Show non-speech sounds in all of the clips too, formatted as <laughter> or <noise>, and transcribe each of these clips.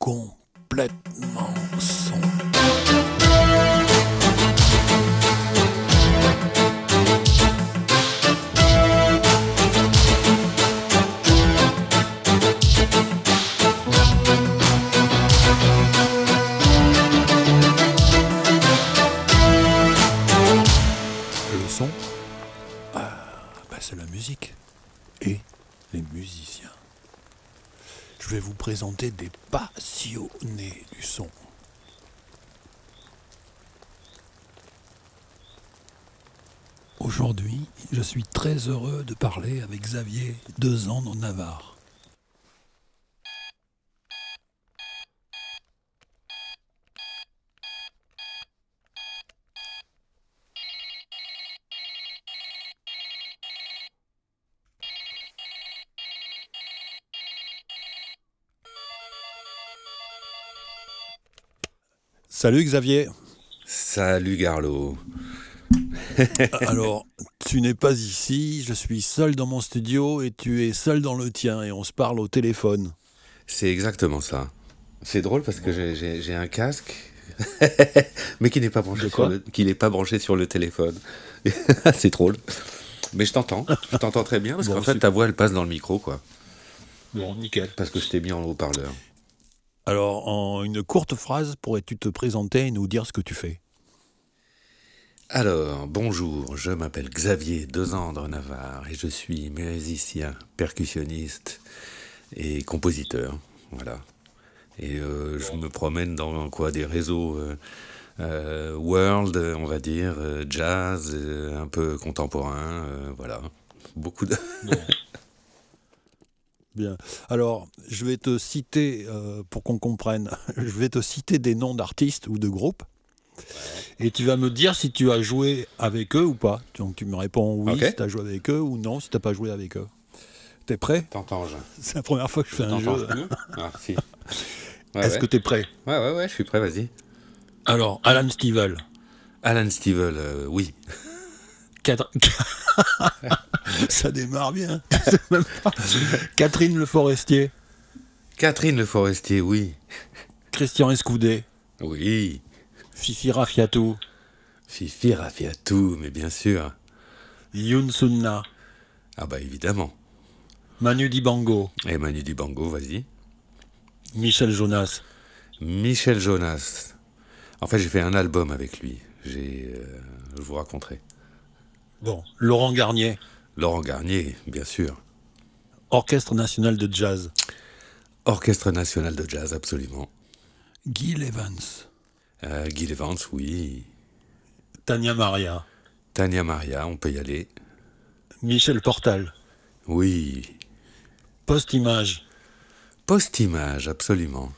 complètement son. Des passionnés du son. Aujourd'hui, je suis très heureux de parler avec Xavier Deux ans Navarre. Salut Xavier. Salut Garlo. <laughs> Alors, tu n'es pas ici, je suis seul dans mon studio et tu es seul dans le tien et on se parle au téléphone. C'est exactement ça. C'est drôle parce que j'ai- un casque, <laughs> mais qui n'est pas, branché sur le- qui n'est pas branché sur le téléphone. <laughs> C'est drôle. Mais je t'entends, je t'entends très bien parce Bon, qu'en fait ta voix elle passe dans le micro quoi. Bon, nickel. Parce que je t'ai mis en haut-parleur. Alors, en une courte phrase, pourrais-tu te présenter et nous dire ce que tu fais? Alors, bonjour, je m'appelle Xavier Dezandre Navarre et je suis musicien, percussionniste et compositeur. Voilà. Et euh, je me promène dans quoi des réseaux euh, euh, world, on va dire, euh, jazz, euh, un peu contemporain, euh, voilà. Beaucoup de. <laughs> Bien. Alors, je vais te citer, euh, pour qu'on comprenne, <laughs> je vais te citer des noms d'artistes ou de groupes. Et tu vas me dire si tu as joué avec eux ou pas. Donc tu me réponds oui si tu as joué avec eux ou non si tu n'as pas joué avec eux. T'es prêt? T'entends, je. <laughs> C'est la première fois que je fais un T'entends jeu. Ah, <laughs> si. Ouais, Est-ce ouais. que tu es prêt? Ouais, ouais, ouais, je suis prêt, vas-y. Alors, Alan Stivell. Alan Stivell, euh, oui. Quatre- <laughs> Ça démarre bien. <laughs> Catherine Le Forestier. Catherine Le Forestier, oui. Christian Escoudé. Oui. Fifi Rafiatou. Fifi Rafiatou, mais bien sûr. Youn Sunna. Ah bah évidemment. Manu Dibango. Et Manu Dibango, vas-y. Michel Jonas. Michel Jonas. En fait, j'ai fait un album avec lui. J'ai, euh, je vous raconterai. Bon, Laurent Garnier. Laurent Garnier, bien sûr. Orchestre national de jazz. Orchestre national de jazz, absolument. Guy Evans. Euh, Guy Evans, oui. Tania Maria. Tania Maria, on peut y aller. Michel Portal. Oui. Post-image. Post-image, absolument.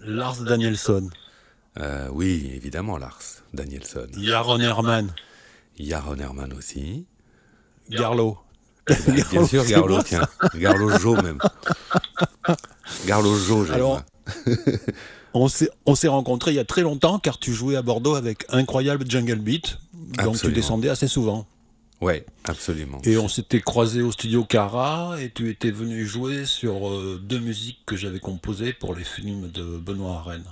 Lars Danielson. Euh, oui, évidemment, Lars Danielson. Yaron Herman. Yaron Herman aussi. Garlo. Bien <laughs> sûr, Garlo, tiens. Garlo Jo même. <laughs> Garlo Jo, j'aime. Alors, <laughs> On s'est on s'est rencontrés il y a très longtemps car tu jouais à Bordeaux avec Incroyable Jungle Beat. Donc tu descendais assez souvent. Ouais, absolument. Et on s'était croisés au studio Cara et tu étais venu jouer sur euh, deux musiques que j'avais composées pour les films de Benoît Arène.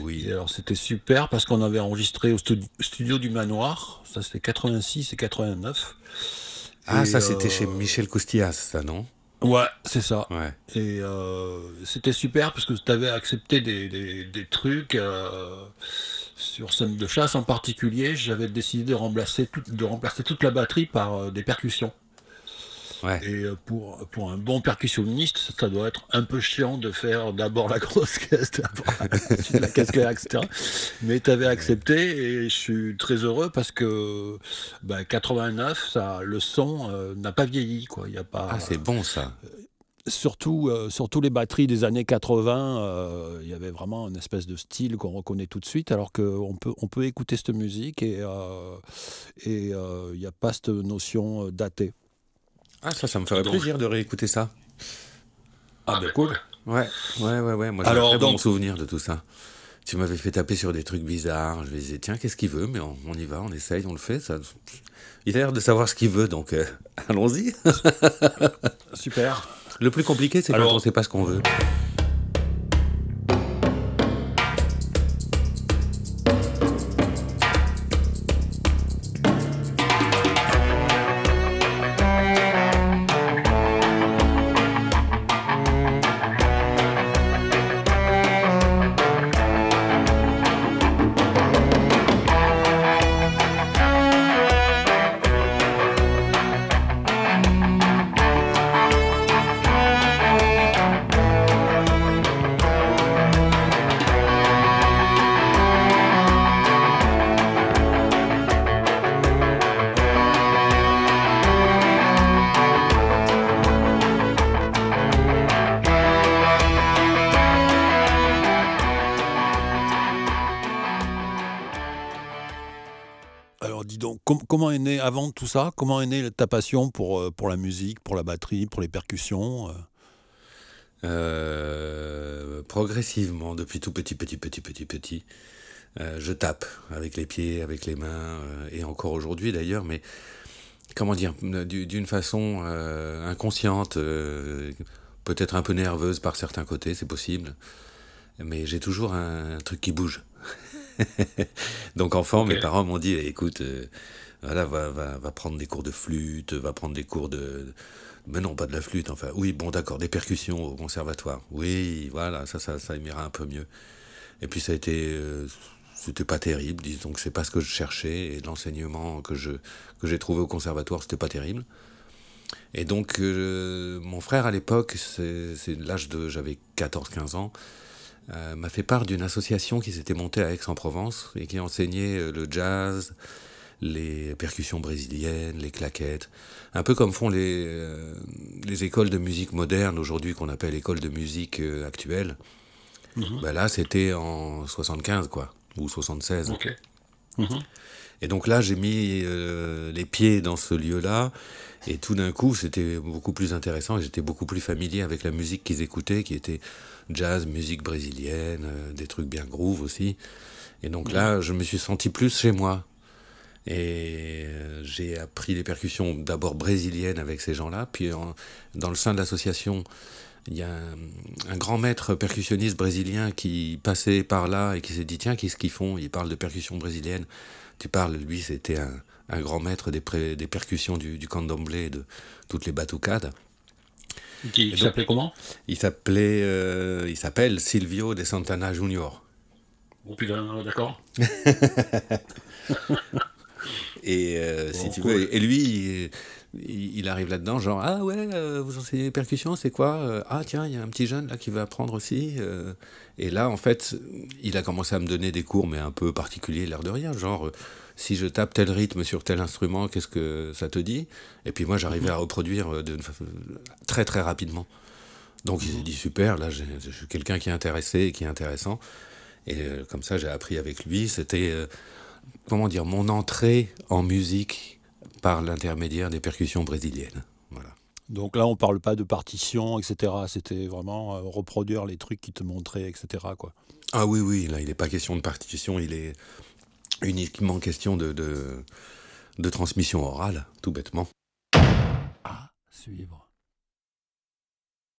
Oui. Et alors c'était super parce qu'on avait enregistré au stu- studio du Manoir, ça c'était 86 et 89. Ah, Et, ça, c'était euh, chez Michel Coustillas, ça, non? Ouais, c'est ça. Ouais. Et euh, c'était super parce que tu avais accepté des, des- des trucs euh, sur scène de chasse en particulier. J'avais décidé de remplacer, tout- de remplacer toute la batterie par euh, des percussions. Ouais. Et euh, pour, pour un bon percussionniste, ça, ça doit être un peu chiant de faire d'abord la grosse caisse, d'abord ensuite <laughs> la caisse claire, etc. Mais tu avais accepté et je suis très heureux parce que bah, 89, ça, le son euh, n'a pas vieilli. Quoi. Il y a pas, Ah, c'est bon, ça. surtout, euh, surtout les batteries des années 80, euh, il y avait vraiment une espèce de style qu'on reconnaît tout de suite, alors qu'on peut, on peut écouter cette musique et et, euh, il n'y a pas cette notion datée. Ah, ça, ça me ferait Donc- plaisir de réécouter ça. Ah ben cool. Ouais, ouais, ouais, ouais. Moi, j'ai un très bon souvenir de tout ça. Tu m'avais fait taper sur des trucs bizarres. Je me disais, tiens, qu'est-ce qu'il veut? Mais on, on y va, on essaye, on le fait. Ça... Il a l'air de savoir ce qu'il veut, donc euh, <laughs> allons-y. <laughs> Super. Le plus compliqué, c'est quand Alors- on ne sait pas ce qu'on veut. Donc, comment est née, avant tout ça, comment est née ta passion pour, euh, pour la musique, pour la batterie, pour les percussions Progressivement, depuis tout petit, petit, petit, petit, petit. je tape avec les pieds, avec les mains, et encore aujourd'hui d'ailleurs, mais comment dire, d'une façon inconsciente, peut-être un peu nerveuse par certains côtés, c'est possible, mais j'ai toujours un truc qui bouge. <laughs> Donc enfant, mes parents m'ont dit, écoute, euh, voilà, va, va, va, prendre des cours de flûte, va prendre des cours de... Mais non, pas de la flûte, enfin, oui, bon, d'accord, des percussions au conservatoire. Oui, voilà, ça, ça, ça m'ira un peu mieux. Et puis ça a été... Euh, c'était pas terrible, disons que c'est pas ce que je cherchais, et l'enseignement que je que j'ai trouvé au conservatoire, c'était pas terrible. Et donc, euh, mon frère à l'époque, c'est l'âge de... J'avais 14-15 ans, euh, m'a fait part d'une association qui s'était montée à Aix-en-Provence et qui enseignait euh, le jazz, les percussions brésiliennes, les claquettes, un peu comme font les, euh, les écoles de musique moderne aujourd'hui qu'on appelle école de musique actuelle. Mhm. Ben là, c'était en 75, quoi, ou 76. Mhm. Et donc là, j'ai mis les pieds dans ce lieu-là, et tout d'un coup, c'était beaucoup plus intéressant, j'étais beaucoup plus familier avec la musique qu'ils écoutaient, qui était jazz, musique brésilienne, euh, des trucs bien groove aussi. Et donc là, je me suis senti plus chez moi. Et euh, j'ai appris les percussions d'abord brésiliennes avec ces gens-là, puis dans le sein de l'association, il y a un, grand maître percussionniste brésilien qui passait par là et qui s'est dit tiens qu'est-ce qu'ils font? Ils parlent de percussions brésiliennes. Tu parles, lui c'était un, grand maître des, des percussions du, du candomblé, de toutes les batucades. Il s'appelait comment? Il s'appelait, euh, il s'appelle Silvio de Santana Junior. Oh putain, d'accord. <laughs> <laughs> et euh, si tu veux, et lui, il, arrive là-dedans, genre ah ouais, euh, vous enseignez les percussions, c'est quoi Ah tiens, il y a un petit jeune là qui veut apprendre aussi. et là, en fait, il a commencé à me donner des cours, mais un peu particuliers, l'air de rien, genre si je tape tel rythme sur tel instrument, qu'est-ce que ça te dit? Et puis moi, j'arrivais à reproduire euh, de, très très rapidement. Donc il s'est dit super, là je suis quelqu'un qui est intéressé et qui est intéressant. Et euh, comme ça, j'ai appris avec lui. C'était, euh, comment dire, mon entrée en musique par l'intermédiaire des percussions brésiliennes. Voilà. Donc là, on parle pas de partition, etc. C'était vraiment reproduire les trucs qui te montraient, etc. Quoi. Ah oui, oui, là, il n'est pas question de partition, il est uniquement question de, de, de transmission orale, tout bêtement. À suivre.